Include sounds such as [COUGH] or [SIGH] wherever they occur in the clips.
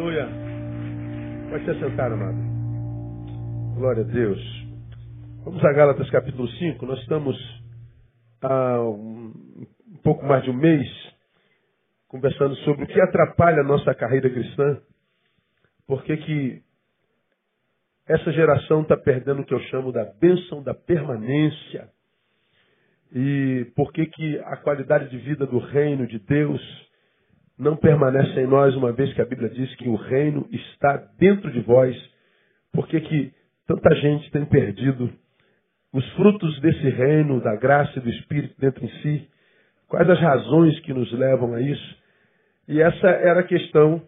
Aleluia. Pode se assentar, amado. Glória a Deus. Vamos a Gálatas capítulo 5. Nós estamos há um, pouco mais de um mês conversando sobre o que atrapalha a nossa carreira cristã. Por que essa geração está perdendo o que eu chamo da bênção da permanência. E por que a qualidade de vida do reino de Deus não permanece em nós, uma vez que a Bíblia diz que o reino está dentro de vós. Por que, que tanta gente tem perdido os frutos desse reino, da graça e do Espírito dentro em si? Quais as razões que nos levam a isso? E essa era a questão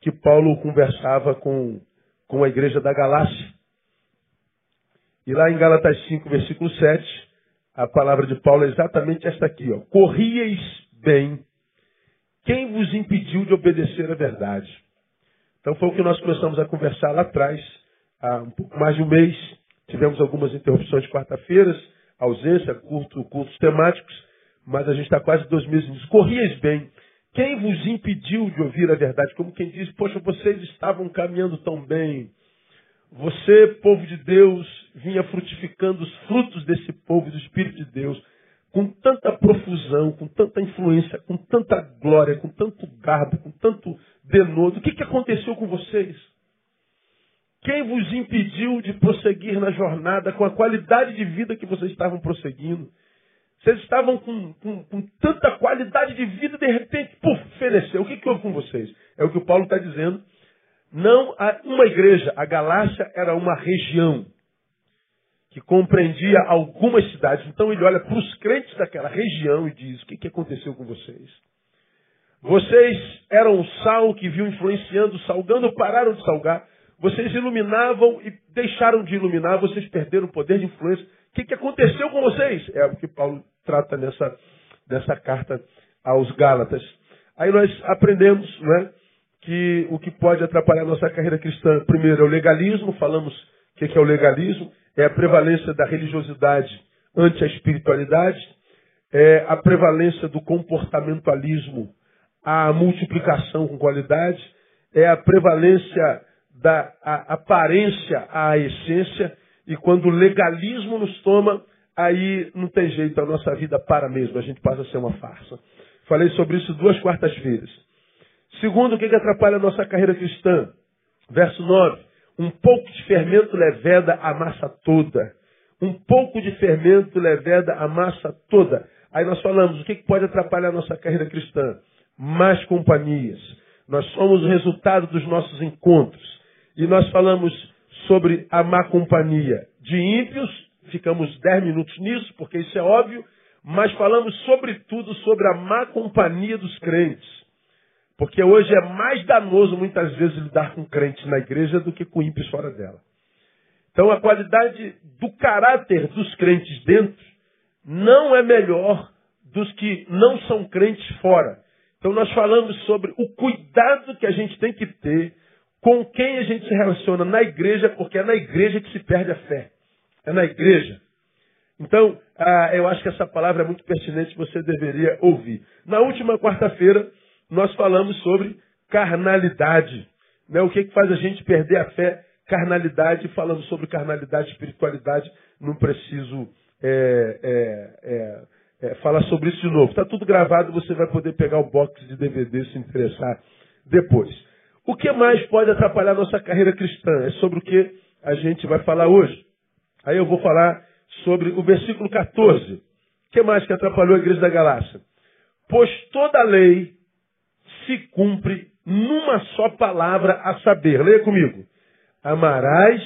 que Paulo conversava com, com a igreja da Galácia. E lá em Gálatas 5, versículo 7, a palavra de Paulo é exatamente esta aqui, ó. Corrieis bem quem vos impediu de obedecer à verdade? Então foi o que nós começamos a conversar lá atrás, há um pouco mais de um mês. Tivemos algumas interrupções de quarta-feiras, ausência, curto, curtos temáticos, mas a gente está quase dois meses nisso. Corrias bem. Quem vos impediu de ouvir a verdade? Como quem diz, poxa, vocês estavam caminhando tão bem. Você, povo de Deus, vinha frutificando os frutos desse povo do Espírito de Deus com tanta profusão, com tanta influência, com tanta glória, com tanto garbo, com tanto denodo. O que, que aconteceu com vocês? Quem vos impediu de prosseguir na jornada com a qualidade de vida que vocês estavam prosseguindo? Vocês estavam com, com, com tanta qualidade de vida de repente, puf, feneceu. O que, que houve com vocês? É o que o Paulo está dizendo. Não uma igreja, a Galácia era uma região que compreendia algumas cidades. Então ele olha para os crentes daquela região e diz: O que, que aconteceu com vocês? Vocês eram o sal que viu influenciando, salgando, pararam de salgar. Vocês iluminavam e deixaram de iluminar, vocês perderam o poder de influência. O que, que aconteceu com vocês? É o que Paulo trata nessa, nessa carta aos Gálatas. Aí nós aprendemos né, que o que pode atrapalhar a nossa carreira cristã, primeiro, é o legalismo. Falamos o que, que é o legalismo é a prevalência da religiosidade ante a espiritualidade, é a prevalência do comportamentalismo à multiplicação com qualidade, é a prevalência da aparência à essência, e quando o legalismo nos toma, aí não tem jeito, a nossa vida para mesmo, a gente passa a ser uma farsa. Falei sobre isso duas quartas-feiras. Segundo, o que, que atrapalha a nossa carreira cristã? Verso 9. Um pouco de fermento leveda a massa toda. Um pouco de fermento leveda a massa toda. Aí nós falamos, o que pode atrapalhar a nossa carreira cristã? Mais companhias. Nós somos o resultado dos nossos encontros. E nós falamos sobre a má companhia de ímpios, ficamos dez minutos nisso, porque isso é óbvio, mas falamos sobretudo sobre a má companhia dos crentes. Porque hoje é mais danoso muitas vezes lidar com crentes na igreja do que com ímpios fora dela. Então a qualidade do caráter dos crentes dentro não é melhor dos que não são crentes fora. Então nós falamos sobre o cuidado que a gente tem que ter com quem a gente se relaciona na igreja, porque é na igreja que se perde a fé. É na igreja. Então, ah, eu acho que essa palavra é muito pertinente, você deveria ouvir. Na última quarta-feira, nós falamos sobre carnalidade. Né? O que, que faz a gente perder a fé? Carnalidade, falando sobre carnalidade, espiritualidade, não preciso é, é, é, é falar sobre isso de novo. Está tudo gravado, você vai poder pegar o box de DVD se interessar depois. O que mais pode atrapalhar nossa carreira cristã? É sobre o que a gente vai falar hoje. Aí eu vou falar sobre o versículo 14. O que mais que atrapalhou a igreja da Galácia? Pois toda a lei se cumpre numa só palavra a saber. Leia comigo. Amarás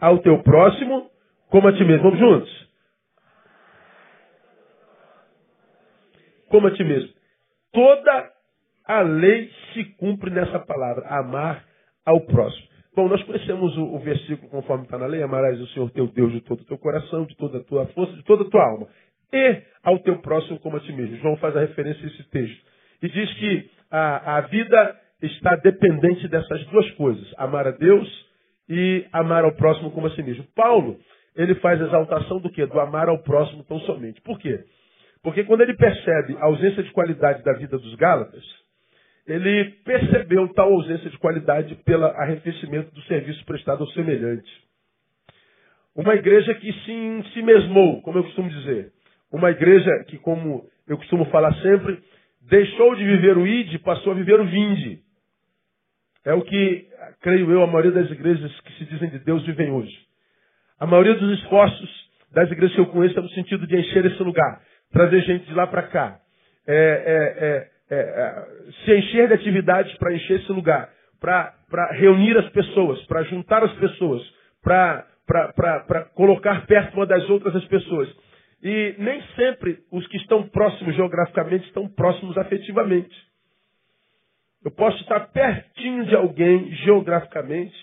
ao teu próximo como a ti mesmo. Vamos juntos? Como a ti mesmo. Toda a lei se cumpre nessa palavra. Amar ao próximo. Bom, nós conhecemos o, o versículo conforme está na lei. Amarás o Senhor teu Deus de todo o teu coração, de toda a tua força, de toda a tua alma. E ao teu próximo como a ti mesmo. João faz a referência a esse texto. E diz que a, a vida está dependente dessas duas coisas: amar a Deus e amar ao próximo como a si mesmo. Paulo, ele faz exaltação do que? Do amar ao próximo tão somente. Por quê? Porque quando ele percebe a ausência de qualidade da vida dos Gálatas, ele percebeu tal ausência de qualidade pelo arrefecimento do serviço prestado ao semelhante. Uma igreja que se, mesmou, como eu costumo dizer. Uma igreja que, como eu costumo falar sempre, deixou de viver o id passou a viver o vinde. É o que, creio eu, a maioria das igrejas que se dizem de Deus vivem hoje. A maioria dos esforços das igrejas que eu conheço é no sentido de encher esse lugar, trazer gente de lá para cá, é, é, é, é, é, se encher de atividades para encher esse lugar, para reunir as pessoas, para juntar as pessoas, para colocar perto uma das outras as pessoas. E nem sempre os que estão próximos geograficamente estão próximos afetivamente. Eu posso estar pertinho de alguém geograficamente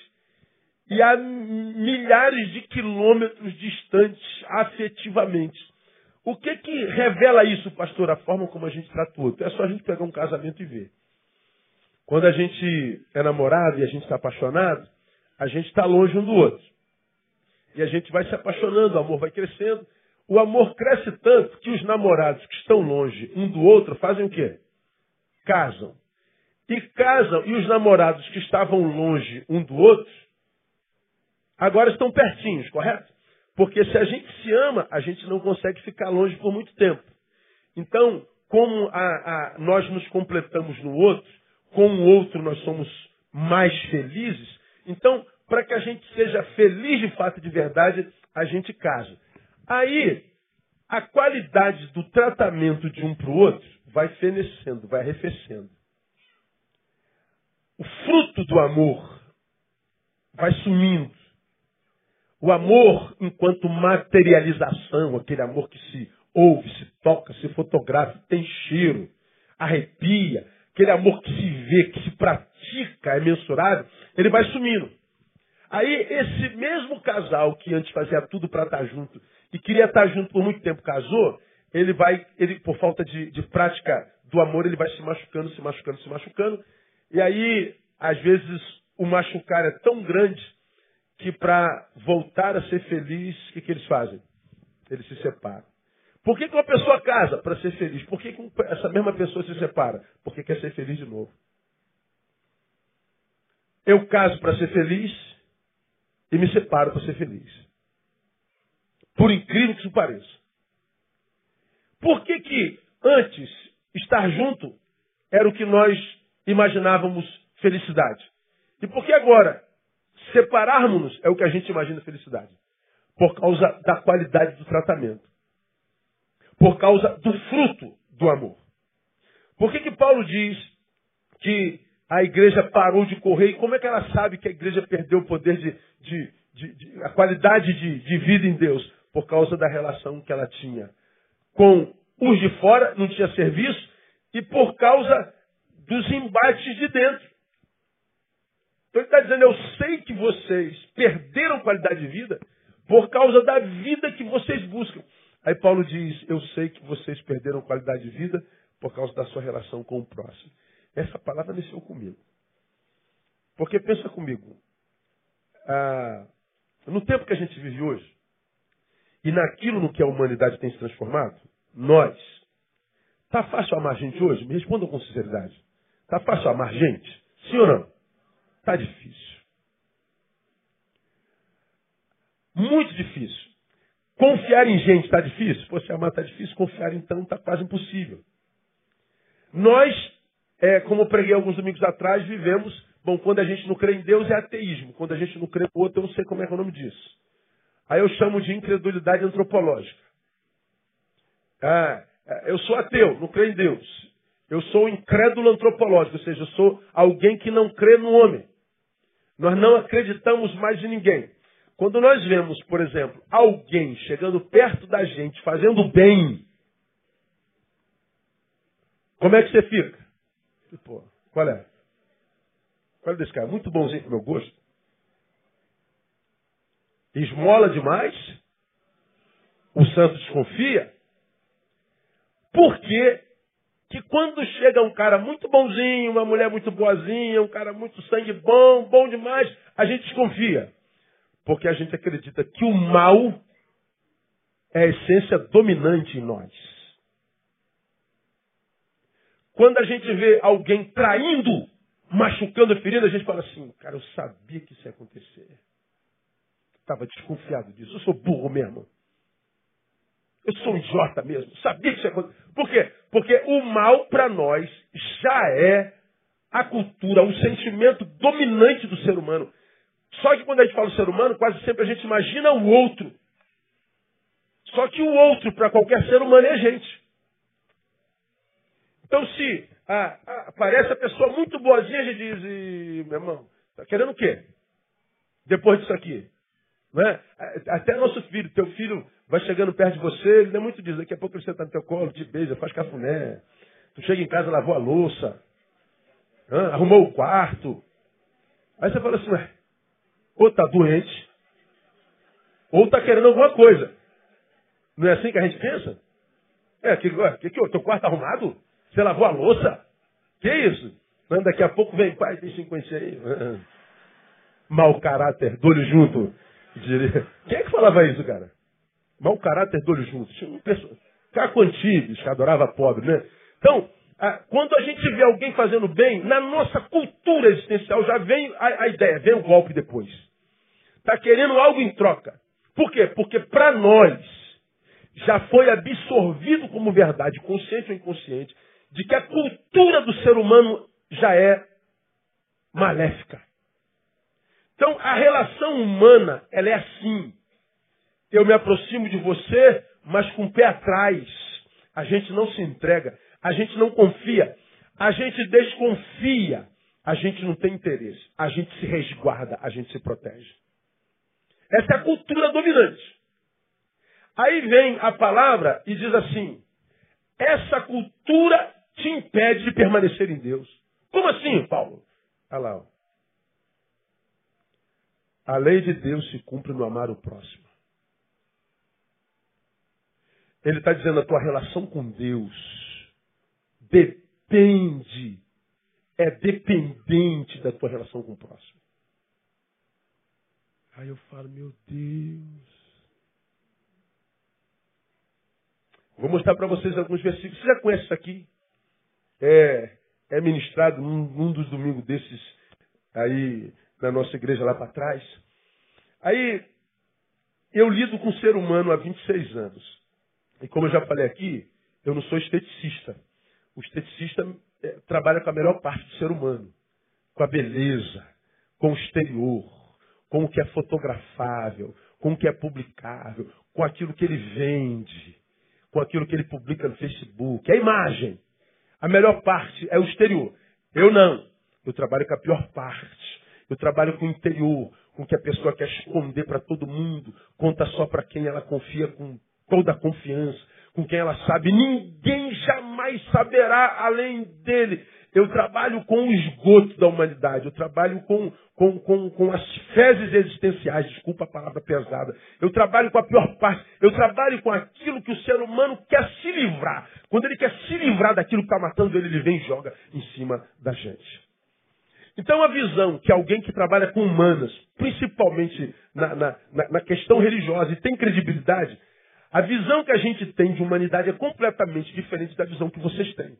e a milhares de quilômetros distantes afetivamente. O que que revela isso, pastor? A forma como a gente trata o outro. É só a gente pegar um casamento e ver. Quando a gente é namorado e a gente está apaixonado, a gente está longe um do outro. E a gente vai se apaixonando, o amor vai crescendo. O amor cresce tanto que os namorados que estão longe um do outro fazem o quê? Casam. E casam, e os namorados que estavam longe um do outro, agora estão pertinhos, correto? Porque se a gente se ama, a gente não consegue ficar longe por muito tempo. Então, como a, a, nós nos completamos no outro, com o outro nós somos mais felizes, então, para que a gente seja feliz de fato de verdade, a gente casa. Aí, a qualidade do tratamento de um para o outro vai fenecendo, vai arrefecendo. O fruto do amor vai sumindo. O amor enquanto materialização, aquele amor que se ouve, se toca, se fotografa, tem cheiro, arrepia, aquele amor que se vê, que se pratica, é mensurável, ele vai sumindo. Aí esse mesmo casal que antes fazia tudo para estar junto e queria estar junto por muito tempo, casou, ele vai, ele por falta de, de prática do amor, ele vai se machucando, se machucando, se machucando. E aí, às vezes, o machucar é tão grande que para voltar a ser feliz, o que, que eles fazem? Eles se separam. Por que, que uma pessoa casa? Para ser feliz. Por que, que essa mesma pessoa se separa? Porque quer ser feliz de novo. Eu caso para ser feliz e me separo para ser feliz. Por incrível que isso pareça. Por que, que antes estar junto era o que nós imaginávamos felicidade? E por que agora Separarmos-nos é o que a gente imagina felicidade. Por causa da qualidade do tratamento. Por causa do fruto do amor. Por que, que Paulo diz que a igreja parou de correr? E como é que ela sabe que a igreja perdeu o poder de, de, de, de a qualidade de, de vida em Deus? Por causa da relação que ela tinha com os de fora, não tinha serviço, e por causa dos embates de dentro. Então ele está dizendo, eu sei que vocês perderam qualidade de vida por causa da vida que vocês buscam. Aí Paulo diz, eu sei que vocês perderam qualidade de vida por causa da sua relação com o próximo. Essa palavra mexeu comigo. Porque pensa comigo, ah, no tempo que a gente vive hoje, e naquilo no que a humanidade tem se transformado, nós, está fácil amar gente hoje? Me respondam com sinceridade. Está fácil amar gente? Sim ou não? Está difícil. Muito difícil. Confiar em gente está difícil? Pô, se amar está difícil, confiar então está quase impossível. Nós, é, como eu preguei alguns domingos atrás, vivemos, bom, quando a gente não crê em Deus é ateísmo, quando a gente não crê no outro, eu não sei como é, é o nome disso. Aí eu chamo de incredulidade antropológica. Ah, eu sou ateu, não creio em Deus. Eu sou incrédulo antropológico, ou seja, eu sou alguém que não crê no homem. Nós não acreditamos mais em ninguém. Quando nós vemos, por exemplo, alguém chegando perto da gente, fazendo bem, como é que você fica? Pô, qual é? Qual é desse cara? Muito bonzinho pro meu gosto. Esmola demais? O santo desconfia? Porque que quando chega um cara muito bonzinho, uma mulher muito boazinha, um cara muito sangue bom, bom demais, a gente desconfia. Porque a gente acredita que o mal é a essência dominante em nós. Quando a gente vê alguém traindo, machucando, ferindo, a gente fala assim, cara, eu sabia que isso ia acontecer. Estava desconfiado disso. Eu sou burro mesmo. Eu sou um idiota mesmo. Sabia que isso ia acontecer. Por quê? Porque o mal para nós já é a cultura, o sentimento dominante do ser humano. Só que quando a gente fala ser humano, quase sempre a gente imagina o outro. Só que o outro, para qualquer ser humano, é a gente. Então, se ah, ah, aparece a pessoa muito boazinha, a gente diz, meu irmão, tá querendo o quê? Depois disso aqui. É? Até nosso filho, teu filho vai chegando perto de você, ele não é muito diz, daqui a pouco ele senta no teu colo, te beija, faz cafuné. Tu chega em casa, lavou a louça, arrumou o quarto. Aí você fala assim, ué, ou está doente, ou está querendo alguma coisa. Não é assim que a gente pensa? É, que, que, que teu quarto tá arrumado? Você lavou a louça? Que isso? Daqui a pouco vem, pai, eu conhecer aí. Mau caráter, do junto. Diria. Quem é que falava isso, cara? Mau caráter, do junto. Tinha pessoa. Caco Antibes, que adorava pobre, né? Então, quando a gente vê alguém fazendo bem, na nossa cultura existencial já vem a, a ideia, vem o golpe depois. Está querendo algo em troca. Por quê? Porque para nós já foi absorvido como verdade, consciente ou inconsciente, de que a cultura do ser humano já é maléfica. Então, a relação humana, ela é assim. Eu me aproximo de você, mas com o pé atrás. A gente não se entrega, a gente não confia, a gente desconfia, a gente não tem interesse, a gente se resguarda, a gente se protege. Essa é a cultura dominante. Aí vem a palavra e diz assim: essa cultura te impede de permanecer em Deus. Como assim, Paulo? Olha lá. Ó. A lei de Deus se cumpre no amar o próximo. Ele está dizendo a tua relação com Deus depende, é dependente da tua relação com o próximo. Aí eu falo, meu Deus. Vou mostrar para vocês alguns versículos. Você já conhece isso aqui? É, é ministrado num, num dos domingos desses aí na nossa igreja lá para trás. Aí eu lido com o ser humano há 26 anos. E como eu já falei aqui, eu não sou esteticista. O esteticista é, trabalha com a melhor parte do ser humano, com a beleza, com o exterior, com o que é fotografável, com o que é publicável, com aquilo que ele vende, com aquilo que ele publica no Facebook. É a imagem. A melhor parte é o exterior. Eu não. Eu trabalho com a pior parte. Eu trabalho com o interior, com o que a pessoa quer esconder para todo mundo, conta só para quem ela confia com toda a confiança, com quem ela sabe. Ninguém jamais saberá além dele. Eu trabalho com o esgoto da humanidade, eu trabalho com, com, com, com as fezes existenciais, desculpa a palavra pesada. Eu trabalho com a pior parte, eu trabalho com aquilo que o ser humano quer se livrar. Quando ele quer se livrar daquilo que está matando ele, ele vem e joga em cima da gente. Então a visão que alguém que trabalha com humanas, principalmente na, na, na questão religiosa, e tem credibilidade, a visão que a gente tem de humanidade é completamente diferente da visão que vocês têm.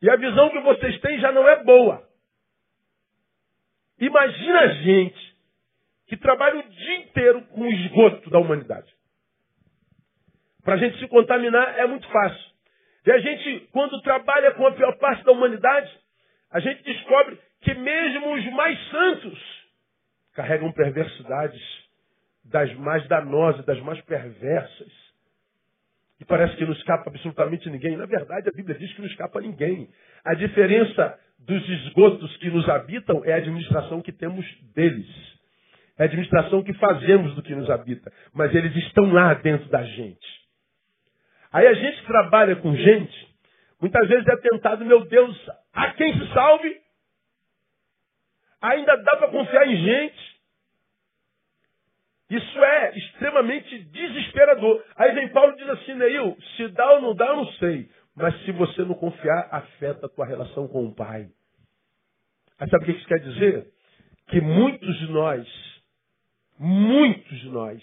E a visão que vocês têm já não é boa. Imagina a gente que trabalha o dia inteiro com o esgoto da humanidade. Para a gente se contaminar é muito fácil. E a gente, quando trabalha com a pior parte da humanidade, a gente descobre que mesmo os mais santos carregam perversidades das mais danosas, das mais perversas. E parece que não escapa absolutamente ninguém. Na verdade, a Bíblia diz que não escapa ninguém. A diferença dos esgotos que nos habitam é a administração que temos deles. É a administração que fazemos do que nos habita. Mas eles estão lá dentro da gente. Aí a gente trabalha com gente, muitas vezes é tentado, meu Deus, a quem se salve? Ainda dá para confiar em gente isso é extremamente desesperador. Aí vem Paulo e diz assim, Neil, se dá ou não dá, eu não sei. Mas se você não confiar, afeta a tua relação com o Pai. Aí sabe o que isso quer dizer? Que muitos de nós, muitos de nós,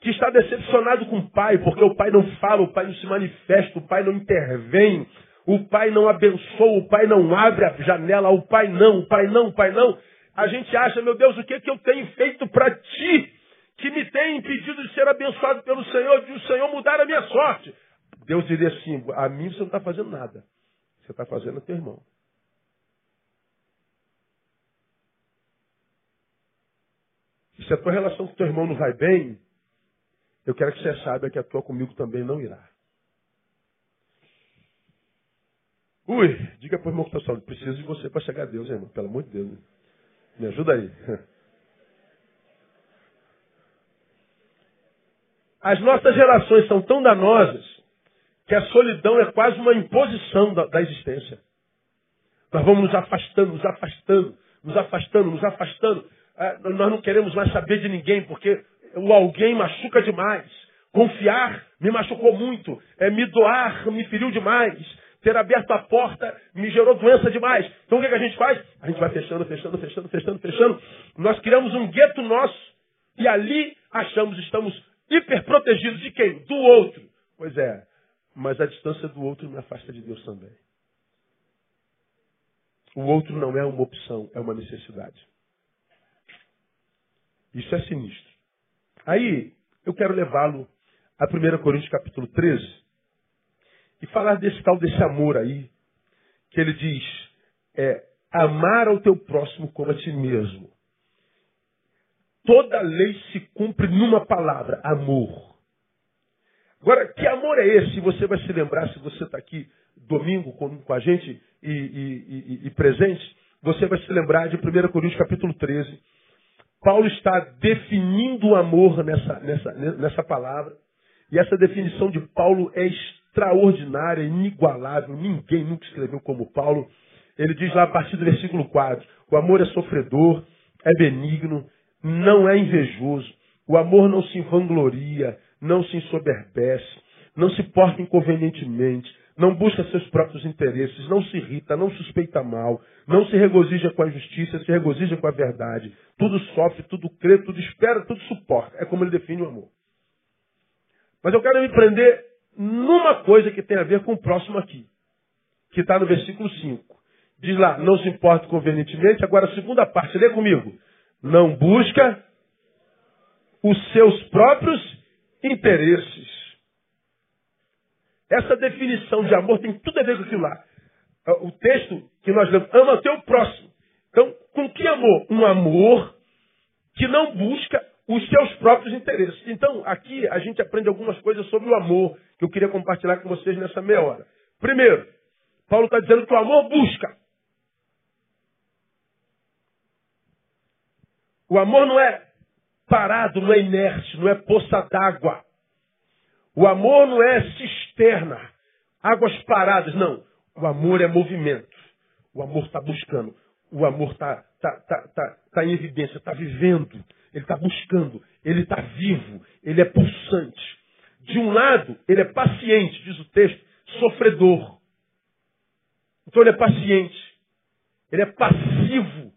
que está decepcionado com o pai, porque o pai não fala, o pai não se manifesta, o pai não intervém, o pai não abençoa, o pai não abre a janela, o pai não, o pai não, o pai não. A gente acha, meu Deus, o que, que eu tenho feito para ti que me tem impedido de ser abençoado pelo Senhor, de o Senhor mudar a minha sorte? Deus diria assim: a mim você não está fazendo nada. Você está fazendo a teu irmão. Se a tua relação com teu irmão não vai bem, eu quero que você saiba que a tua comigo também não irá. Ui, diga para o irmão que está preciso de você para chegar a Deus, irmão. Pelo amor de Deus. Né? Me ajuda aí. [LAUGHS] As nossas relações são tão danosas que a solidão é quase uma imposição da, da existência. Nós vamos nos afastando, nos afastando, nos afastando, nos afastando. É, nós não queremos mais saber de ninguém, porque o alguém machuca demais. Confiar me machucou muito. É, me doar me feriu demais. Ter aberto a porta me gerou doença demais. Então o que, que a gente faz? A gente vai fechando, fechando, fechando, fechando, fechando. Nós criamos um gueto nosso e ali achamos, estamos hiperprotegidos de quem? Do outro. Pois é, mas a distância do outro me afasta de Deus também. O outro não é uma opção, é uma necessidade. Isso é sinistro. Aí, eu quero levá-lo a 1 Coríntios capítulo 13 e falar desse tal desse amor aí, que ele diz, é amar ao teu próximo como a ti mesmo. Toda lei se cumpre numa palavra, amor. Agora, que amor é esse? Você vai se lembrar, se você está aqui domingo com, com a gente e, e, e, e presente, você vai se lembrar de 1 Coríntios capítulo 13, Paulo está definindo o amor nessa, nessa, nessa palavra. E essa definição de Paulo é extraordinária, inigualável. Ninguém nunca escreveu como Paulo. Ele diz lá a partir do versículo 4: O amor é sofredor, é benigno, não é invejoso. O amor não se vangloria, não se ensoberbece, não se porta inconvenientemente, não busca seus próprios interesses, não se irrita, não suspeita mal, não se regozija com a justiça, se regozija com a verdade. Tudo sofre, tudo crê, tudo espera, tudo suporta. É como ele define o amor. Mas eu quero me prender numa coisa que tem a ver com o próximo aqui, que está no versículo 5. Diz lá, não se importa convenientemente. Agora a segunda parte, lê comigo. Não busca os seus próprios interesses. Essa definição de amor tem tudo a ver com aquilo lá. O texto que nós lemos, ama teu próximo. Então, com que amor? Um amor que não busca os seus próprios interesses. Então, aqui a gente aprende algumas coisas sobre o amor que eu queria compartilhar com vocês nessa meia hora. Primeiro, Paulo está dizendo que o amor busca. O amor não é parado, não é inerte, não é poça d'água. O amor não é cisterna, águas paradas, não. O amor é movimento. O amor está buscando. O amor está tá, tá, tá, tá em evidência, está vivendo. Ele está buscando. Ele está vivo. Ele é pulsante. De um lado, ele é paciente, diz o texto, sofredor. Então ele é paciente. Ele é passivo.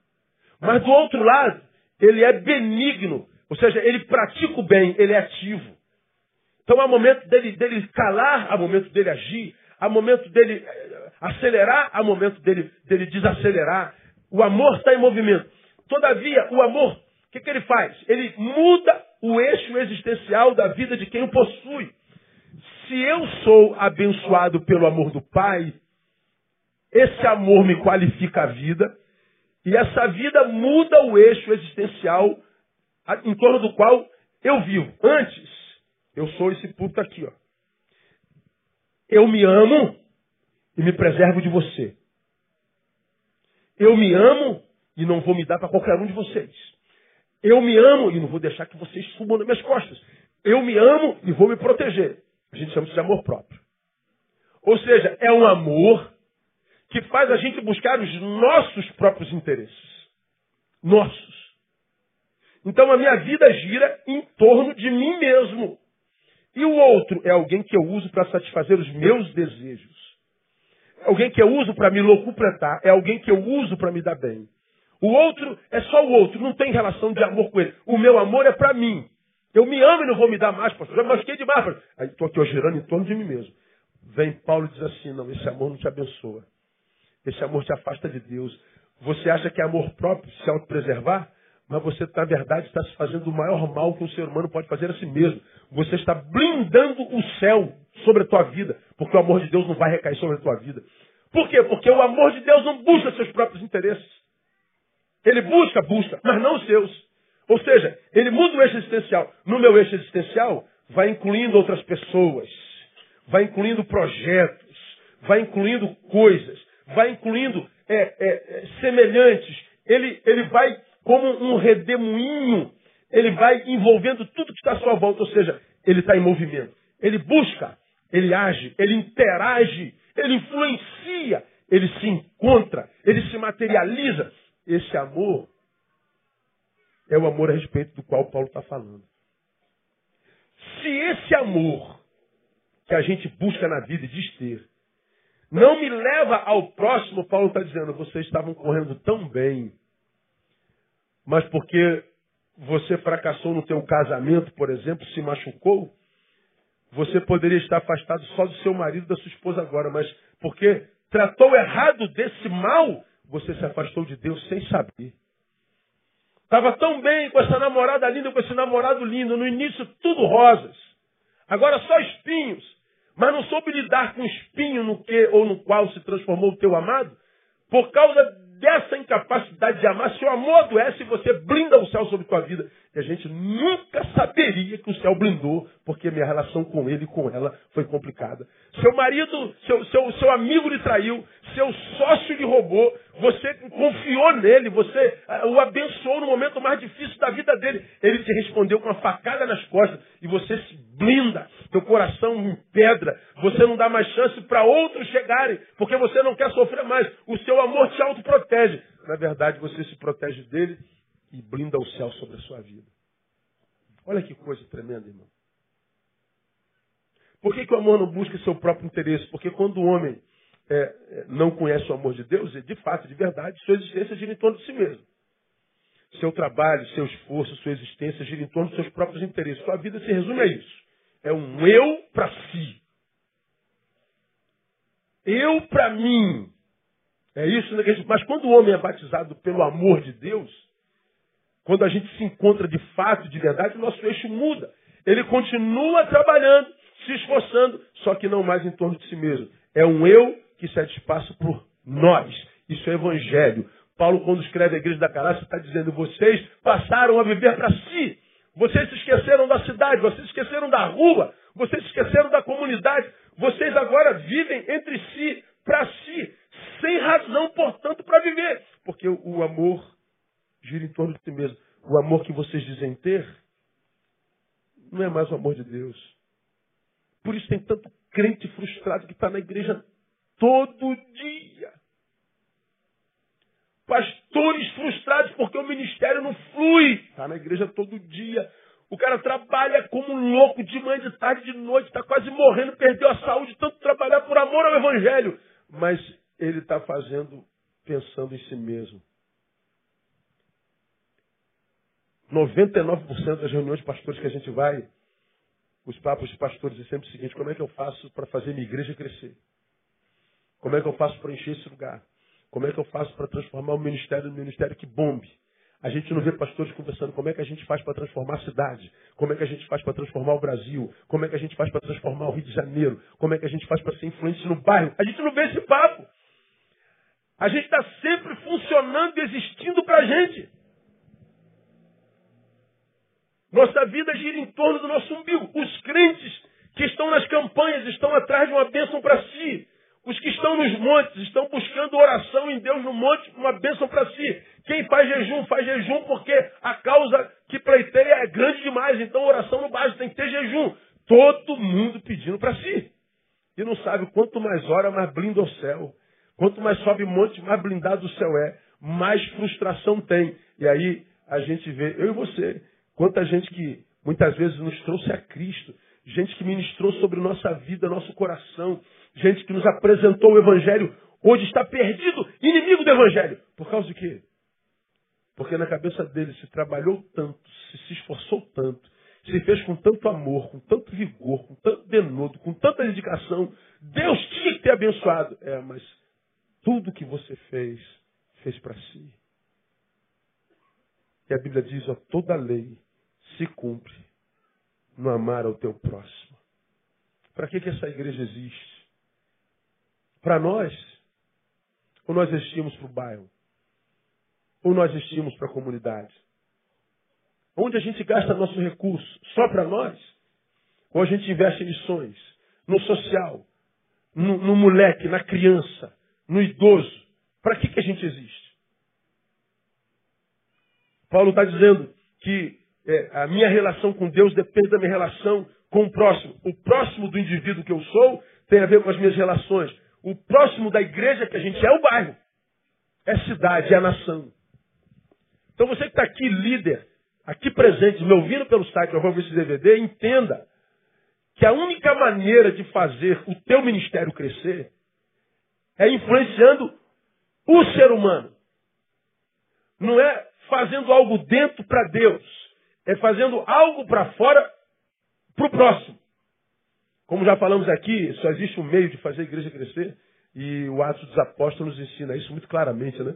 Mas do outro lado, ele é benigno. Ou seja, ele pratica o bem, ele é ativo. Então há momento dele, dele calar, há momento dele agir, há momento dele eh, acelerar, há momento dele, dele desacelerar. O amor está em movimento. Todavia, o amor, o que, que ele faz? Ele muda o eixo existencial da vida de quem o possui. Se eu sou abençoado pelo amor do Pai, esse amor me qualifica a vida, e essa vida muda o eixo existencial em torno do qual eu vivo. Antes, eu sou esse puto aqui, ó. Eu me amo e me preservo de você. Eu me amo e não vou me dar para qualquer um de vocês. Eu me amo e não vou deixar que vocês subam nas minhas costas. Eu me amo e vou me proteger. A gente chama isso de amor próprio. Ou seja, é um amor que faz a gente buscar os nossos próprios interesses. Nossos. Então a minha vida gira em torno de mim mesmo. E o outro é alguém que eu uso para satisfazer os meus desejos. É alguém que eu uso para me locupletar. É alguém que eu uso para me dar bem. O outro é só o outro, não tem relação de amor com ele. O meu amor é para mim. Eu me amo e não vou me dar mais, pastor. Já machuquei demais. Pastor. Aí estou aqui ó, girando em torno de mim mesmo. Vem Paulo e diz assim, não, esse amor não te abençoa. Esse amor te afasta de Deus. Você acha que é amor próprio se autopreservar? Mas você, na verdade, está se fazendo o maior mal que um ser humano pode fazer a si mesmo. Você está blindando o céu sobre a tua vida, porque o amor de Deus não vai recair sobre a tua vida. Por quê? Porque o amor de Deus não busca seus próprios interesses. Ele busca, busca, mas não os seus. Ou seja, ele muda o eixo existencial. No meu eixo existencial, vai incluindo outras pessoas, vai incluindo projetos, vai incluindo coisas, vai incluindo é, é, é, semelhantes. Ele, ele vai como um redemoinho, ele vai envolvendo tudo que está à sua volta, ou seja, ele está em movimento. Ele busca, ele age, ele interage, ele influencia, ele se encontra, ele se materializa. Esse amor é o amor a respeito do qual Paulo está falando. Se esse amor que a gente busca na vida e diz ter, não me leva ao próximo, Paulo está dizendo, vocês estavam correndo tão bem, mas porque você fracassou no teu casamento, por exemplo, se machucou, você poderia estar afastado só do seu marido, da sua esposa agora, mas porque tratou errado desse mal, você se afastou de Deus sem saber. Estava tão bem com essa namorada linda, com esse namorado lindo, no início tudo rosas. Agora só espinhos. Mas não soube lidar com espinho no que ou no qual se transformou o teu amado, por causa dessa incapacidade de amar, se o amor adoece, você blinda o céu sobre tua vida. E a gente nunca saberia que o céu blindou, porque minha relação com ele e com ela foi complicada. Seu marido, seu, seu, seu amigo lhe traiu, seu sócio lhe roubou, você confiou nele, você uh, o abençoou no momento mais difícil da vida dele. Ele te respondeu com uma facada nas costas e você se blinda, teu coração em pedra, você não dá mais chance para outros chegarem, porque você não quer sofrer mais. O seu amor te autoprotege. Na verdade, você se protege dele e blinda o céu sobre a sua vida. Olha que coisa tremenda, irmão. Por que, que o amor não busca seu próprio interesse? Porque quando o homem é, é não conhece o amor de Deus, de fato, de verdade, sua existência gira em torno de si mesmo. Seu trabalho, seu esforço, sua existência gira em torno dos seus próprios interesses. Sua vida se resume a isso. É um eu para si. Eu para mim. É isso, né? Mas quando o homem é batizado pelo amor de Deus, quando a gente se encontra de fato, de verdade, o nosso eixo muda. Ele continua trabalhando, se esforçando, só que não mais em torno de si mesmo. É um eu que cede espaço por nós. Isso é evangelho. Paulo, quando escreve a igreja da Carácia, está dizendo: vocês passaram a viver para si. Vocês se esqueceram da cidade, vocês se esqueceram da rua, vocês se esqueceram da comunidade. Vocês agora vivem entre si, para si, sem razão, portanto, para viver. Porque o amor gira em torno de si mesmo. O amor que vocês dizem ter não é mais o amor de Deus. Por isso tem tanto crente frustrado que está na igreja todo dia. Pastores frustrados porque o ministério não flui. Está na igreja todo dia. O cara trabalha como um louco de manhã, de tarde, de noite, está quase morrendo, perdeu a saúde, tanto trabalhar por amor ao Evangelho. Mas ele está fazendo pensando em si mesmo. 99% das reuniões de pastores que a gente vai, os papos de pastores é sempre o seguinte: como é que eu faço para fazer minha igreja crescer? Como é que eu faço para encher esse lugar? Como é que eu faço para transformar o ministério no ministério que bombe? A gente não vê pastores conversando como é que a gente faz para transformar a cidade, como é que a gente faz para transformar o Brasil, como é que a gente faz para transformar o Rio de Janeiro, como é que a gente faz para ser influente no bairro. A gente não vê esse papo. A gente está sempre funcionando e existindo para a gente. Nossa vida gira em torno do nosso umbigo. Os crentes que estão nas campanhas estão atrás de uma bênção para si. Os que estão nos montes estão buscando oração em Deus no monte, uma bênção para si. Quem faz jejum, faz jejum porque a causa que pleiteia é grande demais. Então oração não basta, tem que ter jejum. Todo mundo pedindo para si. E não sabe quanto mais ora, mais blinda o céu. Quanto mais sobe monte, mais blindado o céu é. Mais frustração tem. E aí a gente vê, eu e você, Quanta gente que muitas vezes nos trouxe a Cristo, gente que ministrou sobre nossa vida, nosso coração, gente que nos apresentou o Evangelho, hoje está perdido, inimigo do Evangelho. Por causa de quê? Porque na cabeça dele se trabalhou tanto, se, se esforçou tanto, se fez com tanto amor, com tanto vigor, com tanto denodo, com tanta dedicação. Deus tinha que ter abençoado. É, mas tudo que você fez, fez para si. E a Bíblia diz, ó, toda lei se cumpre no amar ao teu próximo. Para que, que essa igreja existe? Para nós? Ou nós existimos para o bairro? Ou nós existimos para a comunidade? Onde a gente gasta nosso recurso? Só para nós? Ou a gente investe em missões? No social? No, no moleque, na criança? No idoso? Para que, que a gente existe? Paulo está dizendo que é, a minha relação com Deus depende da minha relação com o próximo. O próximo do indivíduo que eu sou tem a ver com as minhas relações. O próximo da igreja que a gente é, o bairro. É a cidade, é a nação. Então você que está aqui, líder, aqui presente, me ouvindo pelo site esse DVD, entenda que a única maneira de fazer o teu ministério crescer é influenciando o ser humano. Não é fazendo algo dentro para Deus, é fazendo algo para fora para o próximo. Como já falamos aqui, só existe um meio de fazer a igreja crescer e o Atos dos Apóstolos ensina isso muito claramente, né?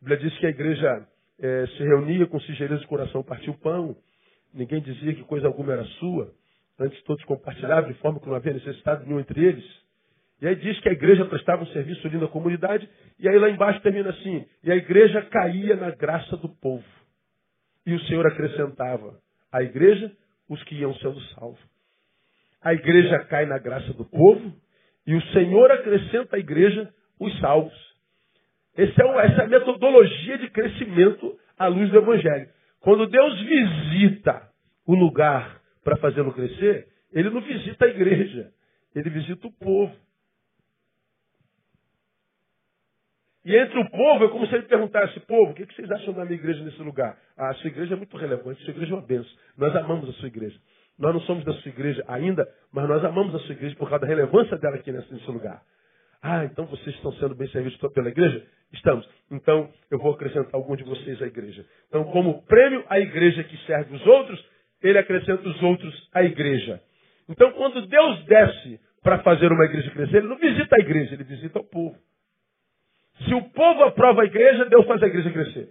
A Bíblia diz que a igreja é, se reunia com singeleza de coração, partia o pão, ninguém dizia que coisa alguma era sua, antes todos compartilhavam de forma que não havia necessidade nenhum entre eles. E aí diz que a igreja prestava um serviço lindo à comunidade, e aí lá embaixo termina assim, e a igreja caía na graça do povo. E o Senhor acrescentava, a igreja, os que iam sendo salvos. A igreja cai na graça do povo, e o Senhor acrescenta à igreja os salvos. É essa é a metodologia de crescimento à luz do Evangelho. Quando Deus visita o lugar para fazê-lo crescer, ele não visita a igreja, ele visita o povo. E entre o povo, é como se ele perguntasse, povo, o que vocês acham da minha igreja nesse lugar? Ah, a sua igreja é muito relevante, a sua igreja é uma benção. Nós amamos a sua igreja. Nós não somos da sua igreja ainda, mas nós amamos a sua igreja por causa da relevância dela aqui nesse, lugar. Ah, então vocês estão sendo bem servidos pela igreja? Estamos. Então eu vou acrescentar algum de vocês à igreja. Então, como prêmio à igreja que serve os outros, ele acrescenta os outros à igreja. Então, quando Deus desce para fazer uma igreja crescer, ele não visita a igreja, ele visita o povo. Se o povo aprova a igreja, Deus faz a igreja crescer.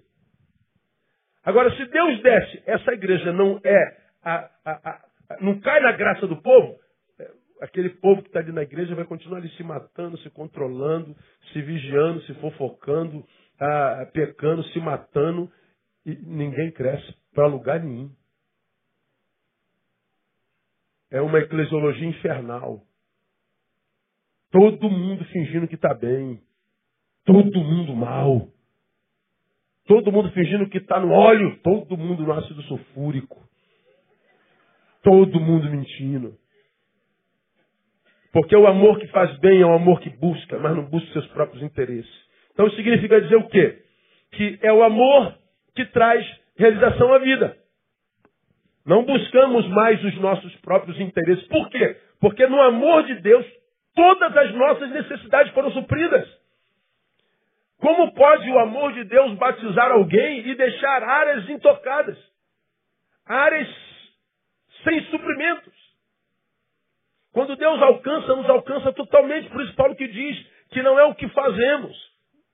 Agora, se Deus desce, essa igreja não é a, a, a, não cai na graça do povo, aquele povo que está ali na igreja vai continuar ali se matando, se controlando, se vigiando, se fofocando, ah, pecando, se matando, e ninguém cresce para lugar nenhum. É uma eclesiologia infernal. Todo mundo fingindo que está bem. Todo mundo mal. Todo mundo fingindo que está no óleo. Todo mundo no ácido sulfúrico. Todo mundo mentindo. Porque o amor que faz bem é o amor que busca, mas não busca seus próprios interesses. Então significa dizer o quê? Que é o amor que traz realização à vida. Não buscamos mais os nossos próprios interesses. Por quê? Porque no amor de Deus, todas as nossas necessidades foram supridas. Como pode o amor de Deus batizar alguém e deixar áreas intocadas? Áreas sem suprimentos. Quando Deus alcança, nos alcança totalmente. Por isso Paulo que diz que não é o que fazemos.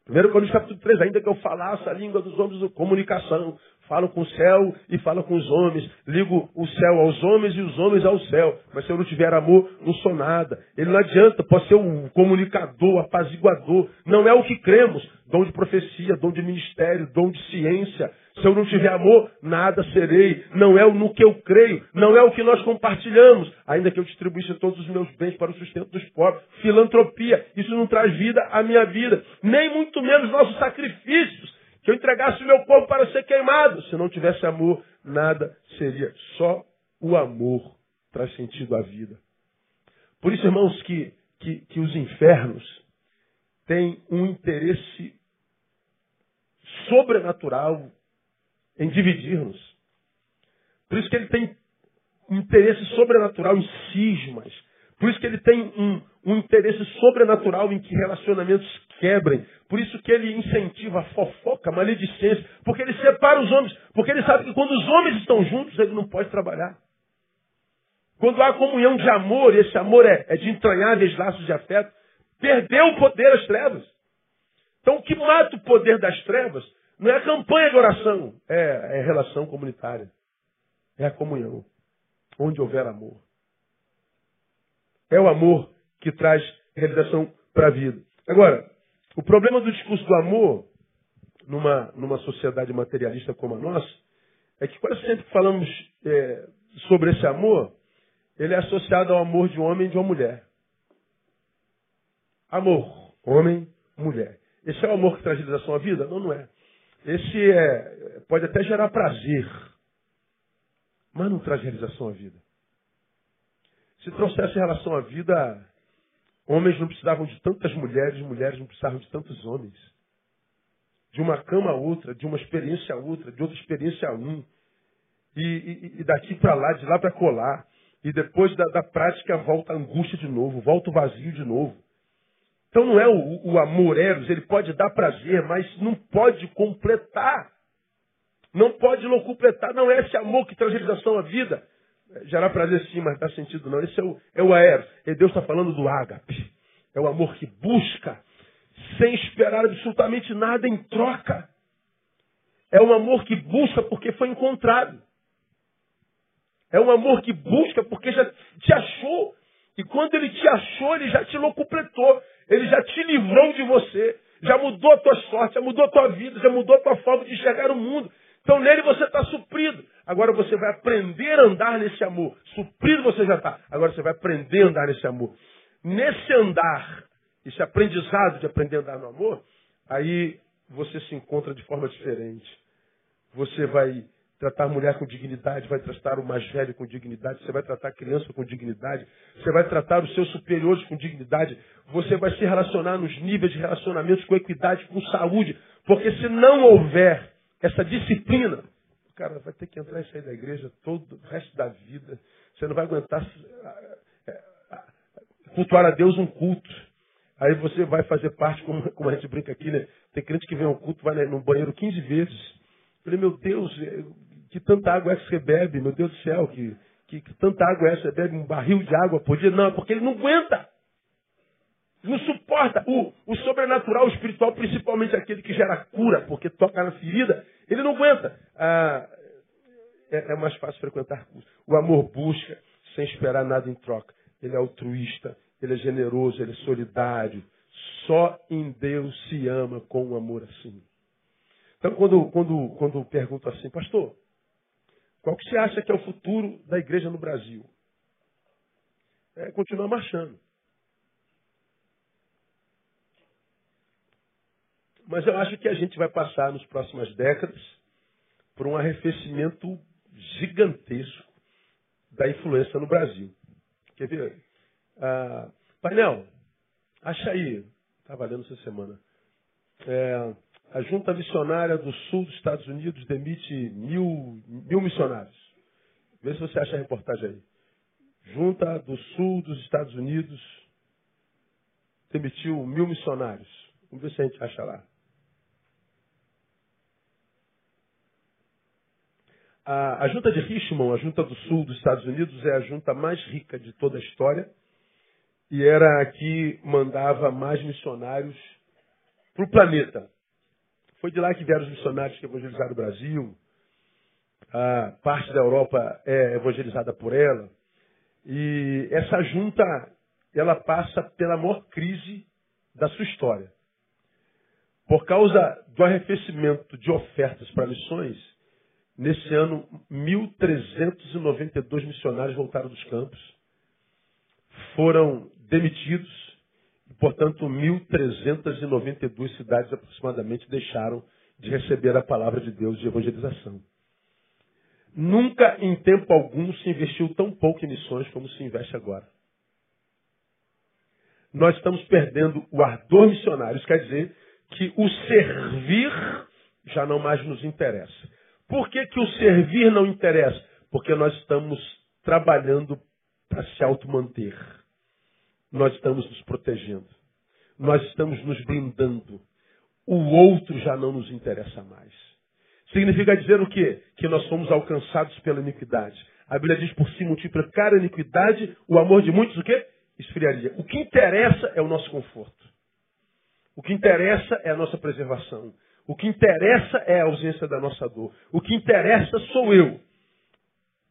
1 Coríntios capítulo 3, ainda que eu falasse a língua dos homens comunicação, falo com o céu e falo com os homens, ligo o céu aos homens e os homens ao céu. Mas se eu não tiver amor, não sou nada. Ele não adianta, pode ser um comunicador, apaziguador. Não é o que cremos. Dom de profecia, dom de ministério, dom de ciência, se eu não tiver amor, nada serei. Não é no que eu creio, não é o que nós compartilhamos. Ainda que eu distribuísse todos os meus bens para o sustento dos pobres. Filantropia, isso não traz vida à minha vida. Nem muito menos nossos sacrifícios. Que eu entregasse o meu corpo para ser queimado. Se não tivesse amor, nada seria. Só o amor traz sentido à vida. Por isso, irmãos, que, que, que os infernos têm um interesse sobrenatural em dividir-nos. Por isso que ele tem um interesse sobrenatural em cismas. Por isso que ele tem um, um interesse sobrenatural em que relacionamentos quebrem. Por isso que ele incentiva a fofoca, a maledicência. Porque ele separa os homens. Porque ele sabe que quando os homens estão juntos, ele não pode trabalhar. Quando há comunhão de amor, e esse amor é, é de entranháveis laços de afeto, perdeu o poder das trevas. Então, o que mata o poder das trevas não é a campanha de oração, é, é a relação comunitária. É a comunhão. Onde houver amor. É o amor que traz realização para a vida. Agora, o problema do discurso do amor, numa, numa sociedade materialista como a nossa, é que quase sempre que falamos é, sobre esse amor, ele é associado ao amor de um homem e de uma mulher. Amor, homem, mulher. Esse é o amor que traz realização à vida? Não, não é. Esse é, pode até gerar prazer, mas não traz realização à vida. Se trouxesse relação à vida, homens não precisavam de tantas mulheres, mulheres não precisavam de tantos homens. De uma cama a outra, de uma experiência a outra, de outra experiência a um. E, e, e daqui para lá, de lá para colar. E depois da, da, prática volta a angústia de novo, volta o vazio de novo. Então não é o, o amor eros, ele pode dar prazer, mas não pode completar. Não pode não completar. Não é esse amor que traz realização à vida. Gerar prazer sim, mas dá sentido não. Esse é o, é o aero. E Deus está falando do ágape. É o amor que busca, sem esperar absolutamente nada em troca. É um amor que busca porque foi encontrado. É um amor que busca porque já te achou. E quando ele te achou, ele já te locupletou. Ele já te livrou de você. Já mudou a tua sorte, já mudou a tua vida, já mudou a tua forma de enxergar o mundo. Então nele você está suprido. Agora você vai aprender a andar nesse amor. Suprido você já está. Agora você vai aprender a andar nesse amor. Nesse andar, esse aprendizado de aprender a andar no amor, aí você se encontra de forma diferente. Você vai tratar a mulher com dignidade, vai tratar o mais velho com dignidade, você vai tratar a criança com dignidade, você vai tratar os seus superiores com dignidade, você vai se relacionar nos níveis de relacionamentos com equidade, com saúde, porque se não houver essa disciplina, o cara vai ter que entrar e sair da igreja todo o resto da vida. Você não vai aguentar é, é, cultuar a Deus um culto. Aí você vai fazer parte, como, como a gente brinca aqui, né? Tem crente que vem ao culto, vai no banheiro 15 vezes. Eu falei, meu Deus, é, que tanta água é que você bebe, meu Deus do céu, que, que, que tanta água é você bebe um barril de água por dia? Não, é porque ele não aguenta. Não suporta o, o sobrenatural, o espiritual, principalmente aquele que gera cura, porque toca na ferida, ele não aguenta. Ah, é, é, mais fácil frequentar. O amor busca sem esperar nada em troca. Ele é altruísta, ele é generoso, ele é solidário. Só em Deus se ama com um amor assim. Então, quando, quando, quando pergunto assim, pastor, qual que você acha que é o futuro da igreja no Brasil? É continuar marchando. Mas eu acho que a gente vai passar nas próximas décadas por um arrefecimento gigantesco da influência no Brasil. Quer ver? Ah, painel, acha aí, estava lendo essa semana. É, a Junta Missionária do Sul dos Estados Unidos demite mil, mil missionários. Vê se você acha a reportagem aí. Junta do Sul dos Estados Unidos demitiu mil missionários. Vamos ver se a gente acha lá. A, a junta de Richmond, a junta do sul dos Estados Unidos, é a junta mais rica de toda a história e era a que mandava mais missionários para o planeta. Foi de lá que vieram os missionários que evangelizaram o Brasil. A parte da Europa é evangelizada por ela. E essa junta, ela passa pela maior crise da sua história. Por causa do arrefecimento de ofertas para missões, Nesse ano, 1.392 missionários voltaram dos campos. Foram demitidos e, portanto, 1.392 cidades aproximadamente deixaram de receber a palavra de Deus de evangelização. Nunca em tempo algum se investiu tão pouco em missões como se investe agora. Nós estamos perdendo o ardor missionário. Isso quer dizer que o servir já não mais nos interessa. Por que, que o servir não interessa? Porque nós estamos trabalhando para se automanter. Nós estamos nos protegendo. Nós estamos nos blindando. O outro já não nos interessa mais. Significa dizer o quê? Que nós somos alcançados pela iniquidade. A Bíblia diz por si multiplicar a iniquidade, o amor de muitos o quê? Esfriaria. O que interessa é o nosso conforto. O que interessa é a nossa preservação. O que interessa é a ausência da nossa dor. O que interessa sou eu.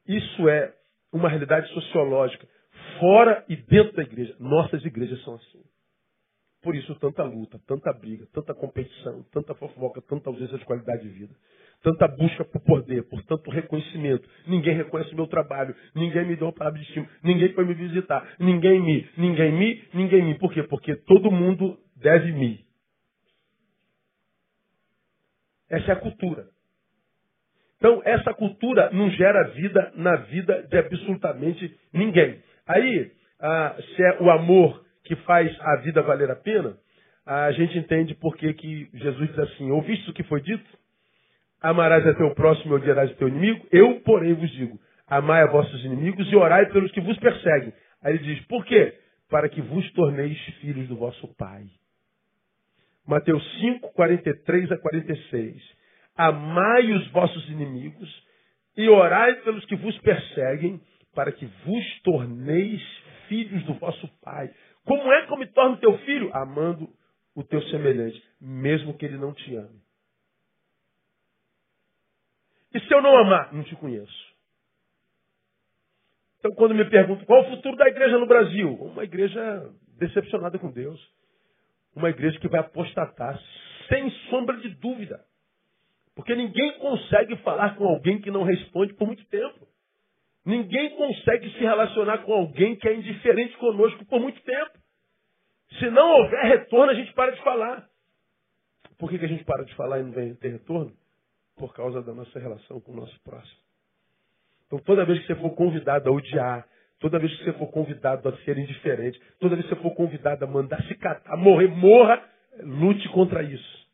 Isso é uma realidade sociológica, fora e dentro da igreja. Nossas igrejas são assim. Por isso, tanta luta, tanta briga, tanta competição, tanta fofoca, tanta ausência de qualidade de vida. Tanta busca por poder, por tanto reconhecimento. Ninguém reconhece o meu trabalho, ninguém me deu uma palavra de estímulo, ninguém foi me visitar, ninguém me, ninguém me, ninguém me. Por quê? Porque todo mundo deve me. Essa é a cultura. Então, essa cultura não gera vida na vida de absolutamente ninguém. Aí, ah, se é o amor que faz a vida valer a pena, a gente entende por que, que Jesus diz assim: Ouviste o que foi dito? Amarás a teu próximo e odiarás o teu inimigo? Eu, porém, vos digo: Amai a vossos inimigos e orai pelos que vos perseguem. Aí ele diz: Por quê? Para que vos torneis filhos do vosso Pai. Mateus 5, 43 a 46. Amai os vossos inimigos e orai pelos que vos perseguem, para que vos torneis filhos do vosso Pai. Como é que eu me torno teu filho? Amando o teu semelhante, mesmo que ele não te ame. E se eu não amar? Não te conheço. Então, quando me perguntam qual é o futuro da igreja no Brasil? Uma igreja decepcionada com Deus uma igreja que vai apostatar, sem sombra de dúvida. Porque ninguém consegue falar com alguém que não responde por muito tempo. Ninguém consegue se relacionar com alguém que é indiferente conosco por muito tempo. Se não houver retorno, a gente para de falar. Por que, que a gente para de falar e não vem ter retorno? Por causa da nossa relação com o nosso próximo. Então, toda vez que você for convidado a odiar, Toda vez que você for convidado a ser indiferente, toda vez que você for convidado a mandar se catar, morrer, morra, lute contra isso.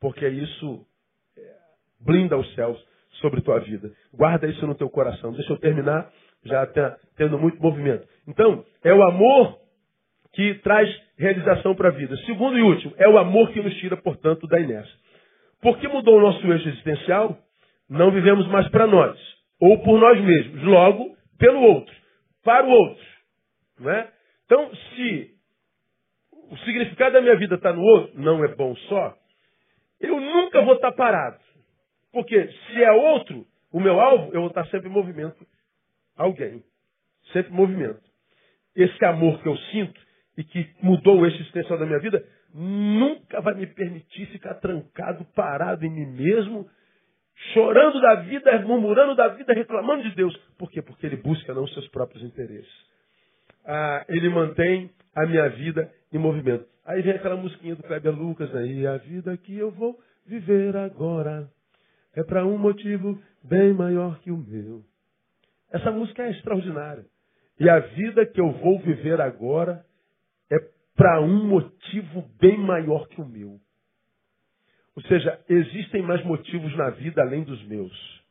Porque isso é, blinda os céus sobre tua vida. Guarda isso no teu coração. Deixa eu terminar, já tá tendo muito movimento. Então, é o amor que traz realização para a vida. Segundo e último, é o amor que nos tira, portanto, da inércia. Porque mudou o nosso eixo existencial, não vivemos mais para nós, ou por nós mesmos, logo pelo outro para o outro. Não é? Então, se o significado da minha vida está no outro, não é bom só, eu nunca vou estar tá parado. Porque se é outro, o meu alvo, eu vou estar tá sempre em movimento. Alguém. Sempre em movimento. Esse amor que eu sinto e que mudou o existencial da minha vida, nunca vai me permitir ficar trancado, parado em mim mesmo, chorando da vida, murmurando da vida, reclamando de Deus. Por quê? Porque ele busca não os seus próprios interesses. Ah, ele mantém a minha vida em movimento. Aí vem aquela musiquinha do Kleber Lucas aí, a vida que eu vou viver agora é para um motivo bem maior que o meu. Essa música é extraordinária. E a vida que eu vou viver agora é para um motivo bem maior que o meu. Ou seja, existem mais motivos na vida além dos meus.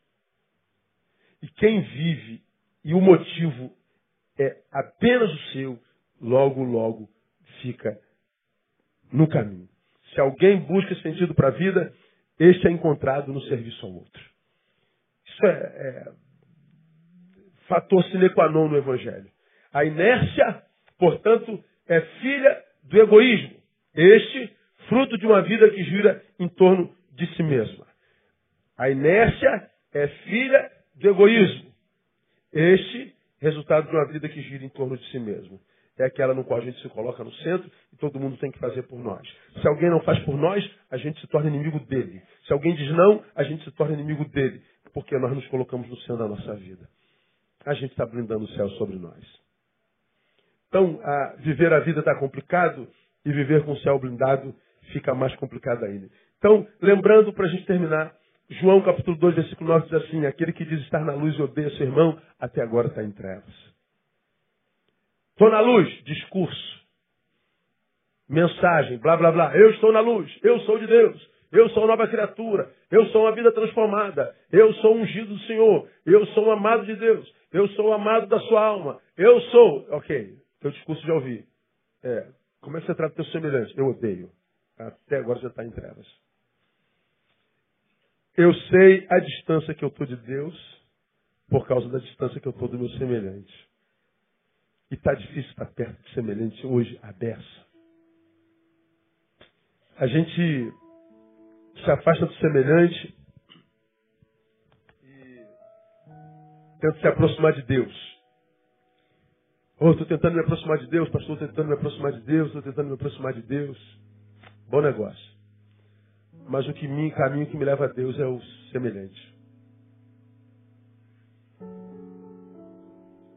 E quem vive e o motivo é apenas o seu, logo, logo fica no caminho. Se alguém busca sentido para a vida, este é encontrado no serviço ao outro. Isso é, é fator sine qua non no Evangelho. A inércia, portanto, é filha do egoísmo. Este fruto de uma vida que gira em torno de si mesma. A inércia é filha do egoísmo. Este, resultado de uma vida que gira em torno de si mesmo. É aquela no qual a gente se coloca no centro e todo mundo tem que fazer por nós. Se alguém não faz por nós, a gente se torna inimigo dele. Se alguém diz não, a gente se torna inimigo dele. Porque nós nos colocamos no centro da nossa vida. A gente está blindando o céu sobre nós. Então, a, viver a vida está complicado e viver com o céu blindado fica mais complicado ainda. Então, lembrando para a gente terminar, João capítulo 2, versículo 9 diz assim, aquele que diz estar na luz e odeia seu irmão, até agora está em trevas. Estou na luz, discurso. Mensagem, blá blá blá. Eu estou na luz, eu sou de Deus, eu sou nova criatura, eu sou uma vida transformada, eu sou ungido do Senhor, eu sou amado de Deus, eu sou amado da sua alma, eu sou. Ok, teu discurso já ouvi. É, como é que você trata teu semelhante? Eu odeio. Até agora já está em trevas. Eu sei a distância que eu estou de Deus, por causa da distância que eu estou do meu semelhante. E está difícil estar perto de semelhante hoje, a. A gente se afasta do semelhante e tenta se aproximar de Deus. Ou oh, estou tentando me aproximar de Deus, pastor, estou tentando me aproximar de Deus, estou tentando me aproximar de Deus. Bom negócio. Mas o que me, caminho que me leva a Deus é o semelhante.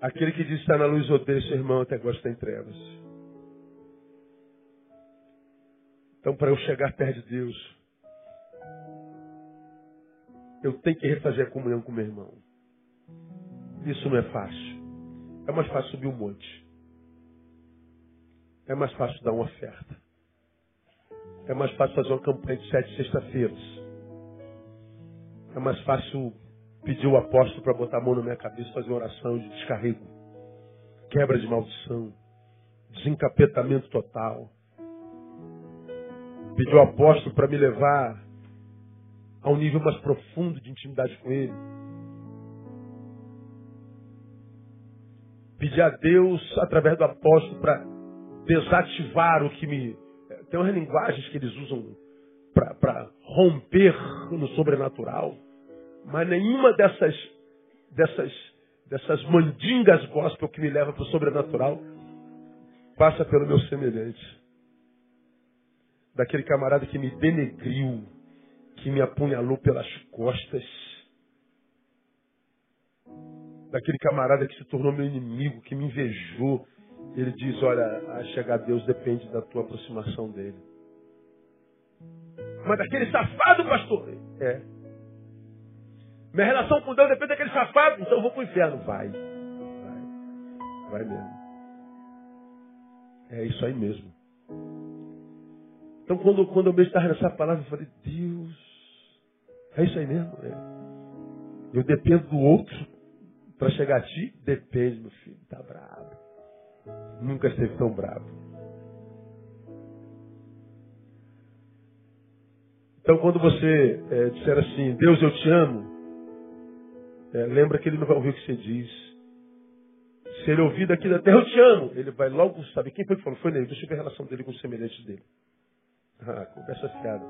Aquele que diz está na luz odeia seu irmão até gosta em trevas. Então, para eu chegar perto de Deus, eu tenho que refazer a comunhão com meu irmão. Isso não é fácil. É mais fácil subir um monte. É mais fácil dar uma oferta. É mais fácil fazer uma campanha de sete sexta-feiras. É mais fácil Pediu o apóstolo para botar a mão na minha cabeça fazer uma oração de descarrego. Quebra de maldição. Desencapetamento total. Pediu o apóstolo para me levar a um nível mais profundo de intimidade com ele. Pedir a Deus, através do apóstolo, para desativar o que me. Tem umas linguagens que eles usam para romper no sobrenatural. Mas nenhuma dessas, dessas, dessas mandingas gospel que me leva para o sobrenatural passa pelo meu semelhante. Daquele camarada que me denegriu, que me apunhalou pelas costas. Daquele camarada que se tornou meu inimigo, que me invejou. Ele diz: Olha, a chegar a Deus depende da tua aproximação dele. Mas daquele safado, pastor? É. Minha relação com Deus depende daquele safado, então eu vou para o inferno. Vai. Vai. Vai mesmo. É isso aí mesmo. Então, quando, quando eu meditava nessa palavra, eu falei, Deus, é isso aí mesmo. É. Eu dependo do outro para chegar a ti? Depende, meu filho. Tá bravo. Nunca esteve tão bravo. Então, quando você é, disser assim, Deus, eu te amo, é, lembra que ele não vai ouvir o que você diz. Se ele ouvir daqui da terra, eu te amo. Ele vai logo saber. Quem foi que falou? Foi nele. Deixa eu ver a relação dele com os semelhantes dele. Ah, conversa fiada.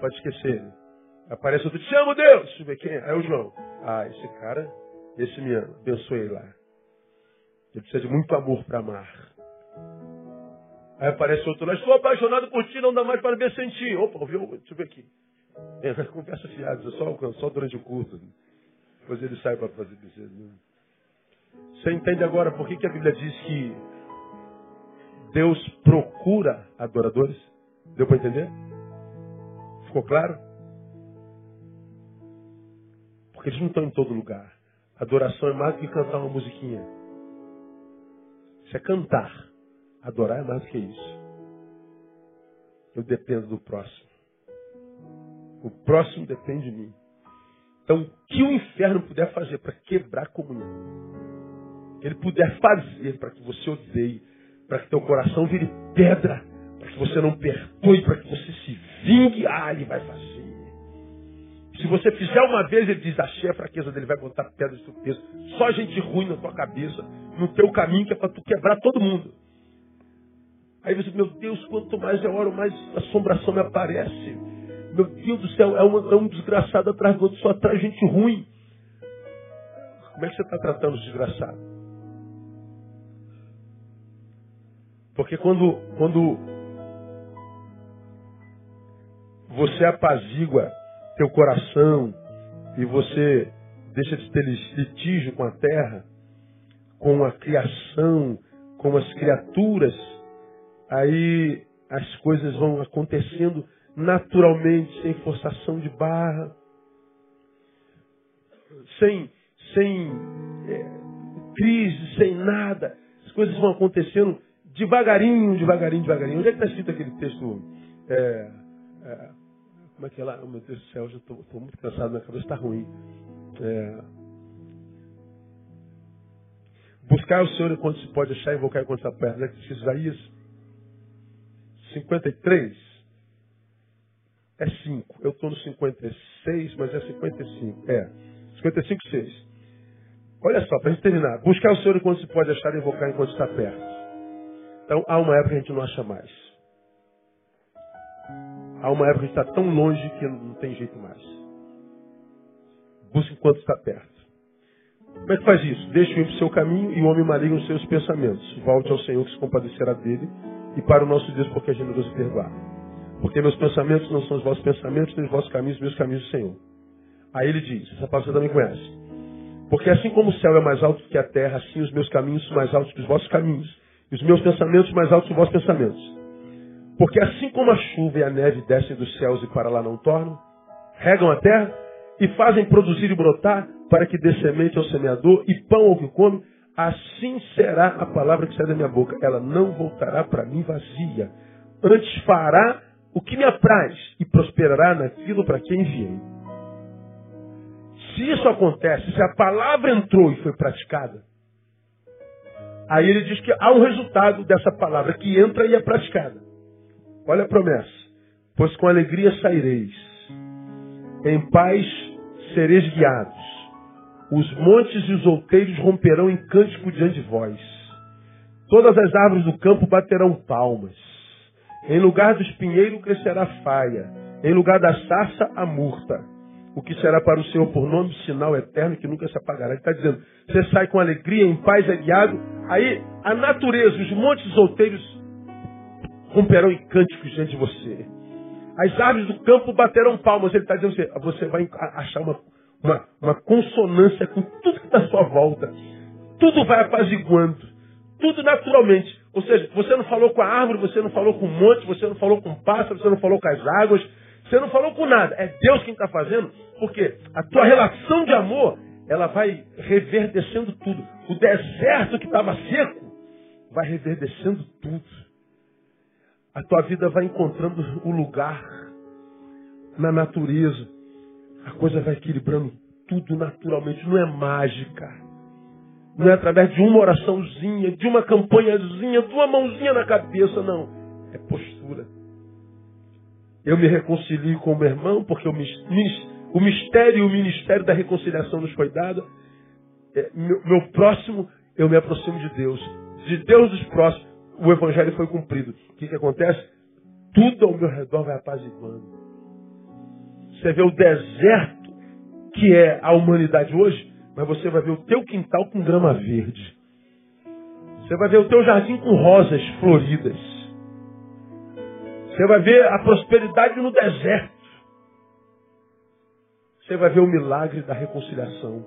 Pode esquecer ele. Aparece outro, te amo, Deus. Deixa eu ver quem é. É o João. Ah, esse cara, esse me ama. Abençoe ele lá. Ele precisa de muito amor para amar. Aí aparece outro lá, estou apaixonado por ti, não dá mais para ver sem ti. Opa, ouviu? Deixa eu ver aqui. É, conversa fiada, só, só durante o culto. Depois ele sai para fazer dizer. Você entende agora por que, que a Bíblia diz que Deus procura adoradores? Deu para entender? Ficou claro? Porque eles não estão em todo lugar. Adoração é mais do que cantar uma musiquinha. Isso é cantar. Adorar é mais do que isso. Eu dependo do próximo. O próximo depende de mim. Então, o que o inferno puder fazer para quebrar a comunhão, ele puder fazer para que você odeie, para que teu coração vire pedra, para que você não perdoe, para que você se vingue, ah, ele vai fazer. Se você fizer uma vez, ele diz, achei a fraqueza dele, vai botar pedra de tropeço. Só gente ruim na tua cabeça, no teu caminho, que é para tu quebrar todo mundo. Aí você, meu Deus, quanto mais eu oro, mais assombração me aparece. Meu Deus do céu, é, uma, é um desgraçado atrás do outro, só traz gente ruim. Como é que você está tratando os desgraçados? Porque quando, quando você apazigua teu coração e você deixa de ter litígio com a terra, com a criação, com as criaturas, aí as coisas vão acontecendo naturalmente, sem forçação de barra, sem, sem é, crise, sem nada. As coisas vão acontecendo devagarinho, devagarinho, devagarinho. Onde é que está escrito aquele texto? É, é, como é que é lá? Oh, meu Deus do céu, já estou muito cansado, minha cabeça está ruim. É, buscar o Senhor enquanto se pode achar, invocar enquanto se aperta. Né? Isaías 53. É 5. Eu estou no 56, mas é 55. É. 55, 6. Olha só, para a gente terminar. Buscar o Senhor enquanto se pode achar invocar enquanto está perto. Então, há uma época que a gente não acha mais. Há uma época que a gente está tão longe que não tem jeito mais. Busque enquanto está perto. Como é que faz isso? Deixe o ímpio seu caminho e o homem maligno os seus pensamentos. Volte ao Senhor que se compadecerá dele e para o nosso Deus porque é generoso perdoar. Porque meus pensamentos não são os vossos pensamentos, nem os vossos caminhos, meus caminhos do Senhor. Aí ele diz, essa palavra você também conhece. Porque assim como o céu é mais alto que a terra, assim os meus caminhos são mais altos que os vossos caminhos, e os meus pensamentos mais altos que os vossos pensamentos. Porque assim como a chuva e a neve descem dos céus e para lá não tornam, regam a terra e fazem produzir e brotar para que dê semente ao semeador e pão ao que come, assim será a palavra que sai da minha boca. Ela não voltará para mim vazia. Antes fará o que me apraz e prosperará naquilo para quem enviei. Se isso acontece, se a palavra entrou e foi praticada, aí ele diz que há um resultado dessa palavra que entra e é praticada. Olha a promessa. Pois com alegria saireis, em paz sereis guiados. Os montes e os outeiros romperão em cântico diante de vós. Todas as árvores do campo baterão palmas. Em lugar do espinheiro crescerá faia. Em lugar da sarça, a murta o que será para o Senhor por nome, sinal eterno que nunca se apagará. Ele está dizendo, você sai com alegria, em paz, é guiado. Aí a natureza, os montes outeiros romperão em cânticos diante de você. As aves do campo baterão palmas. Ele está dizendo, você, você vai achar uma, uma, uma consonância com tudo que está à sua volta. Tudo vai apaziguando. Tudo naturalmente. Ou seja, você não falou com a árvore, você não falou com o monte, você não falou com o pássaro, você não falou com as águas, você não falou com nada. É Deus quem está fazendo, porque a tua relação de amor, ela vai reverdecendo tudo. O deserto que estava seco, vai reverdecendo tudo. A tua vida vai encontrando o lugar na natureza. A coisa vai equilibrando tudo naturalmente. Não é mágica. Não é através de uma oraçãozinha, de uma campanhazinha, de uma mãozinha na cabeça, não. É postura. Eu me reconcilio com o meu irmão, porque o, mistério e o ministério da reconciliação nos foi dado. É, meu, meu próximo, eu me aproximo de Deus. De Deus dos próximos, o evangelho foi cumprido. O que, que acontece? Tudo ao meu redor vai apaziguando. Você vê o deserto que é a humanidade hoje, mas você vai ver o teu quintal com grama verde. Você vai ver o teu jardim com rosas floridas. Você vai ver a prosperidade no deserto. Você vai ver o milagre da reconciliação.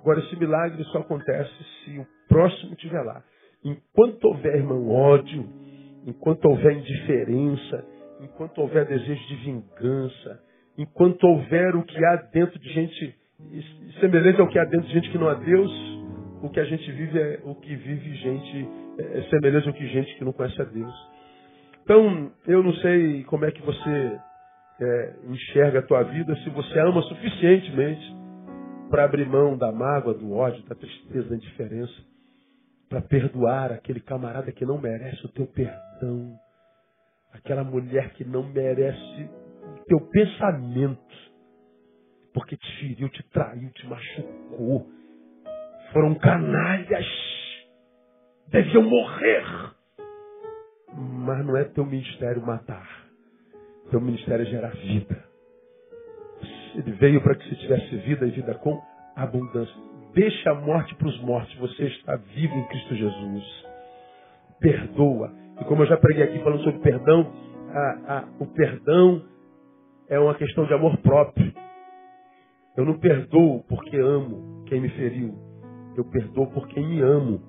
Agora, esse milagre só acontece se o próximo estiver lá. Enquanto houver, irmão, ódio, enquanto houver indiferença, enquanto houver desejo de vingança, enquanto houver o que há dentro de gente semelhante ao que há dentro de gente que não há Deus, o que a gente vive é o que vive gente é, é semelhante ao que gente que não conhece a Deus. Então, eu não sei como é que você é, enxerga a tua vida, se você ama suficientemente para abrir mão da mágoa, do ódio, da tristeza, da indiferença, para perdoar aquele camarada que não merece o teu perdão, aquela mulher que não merece o teu pensamento, porque te feriu, te traiu, te machucou, foram canalhas, deviam morrer. Mas não é teu ministério matar. Teu ministério é gerar vida. Ele veio para que se tivesse vida e vida com abundância. Deixa a morte para os mortos. Você está vivo em Cristo Jesus. Perdoa. E como eu já preguei aqui falando sobre perdão, a, a, o perdão é uma questão de amor próprio. Eu não perdoo porque amo quem me feriu. Eu perdoo porque me amo.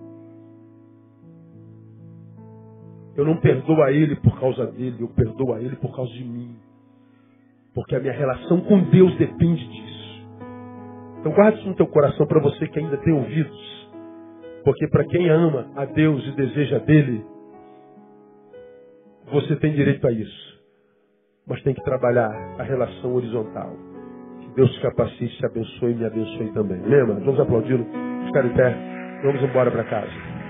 Eu não perdoo a ele por causa dele, eu perdoo a ele por causa de mim. Porque a minha relação com Deus depende disso. Então guarde isso no teu coração para você que ainda tem ouvidos. Porque para quem ama a Deus e deseja dele, você tem direito a isso. Mas tem que trabalhar a relação horizontal. Que Deus te capacite, te abençoe e me abençoe também. Lembra? Vamos aplaudi-lo. Ficar em pé. Vamos embora para casa.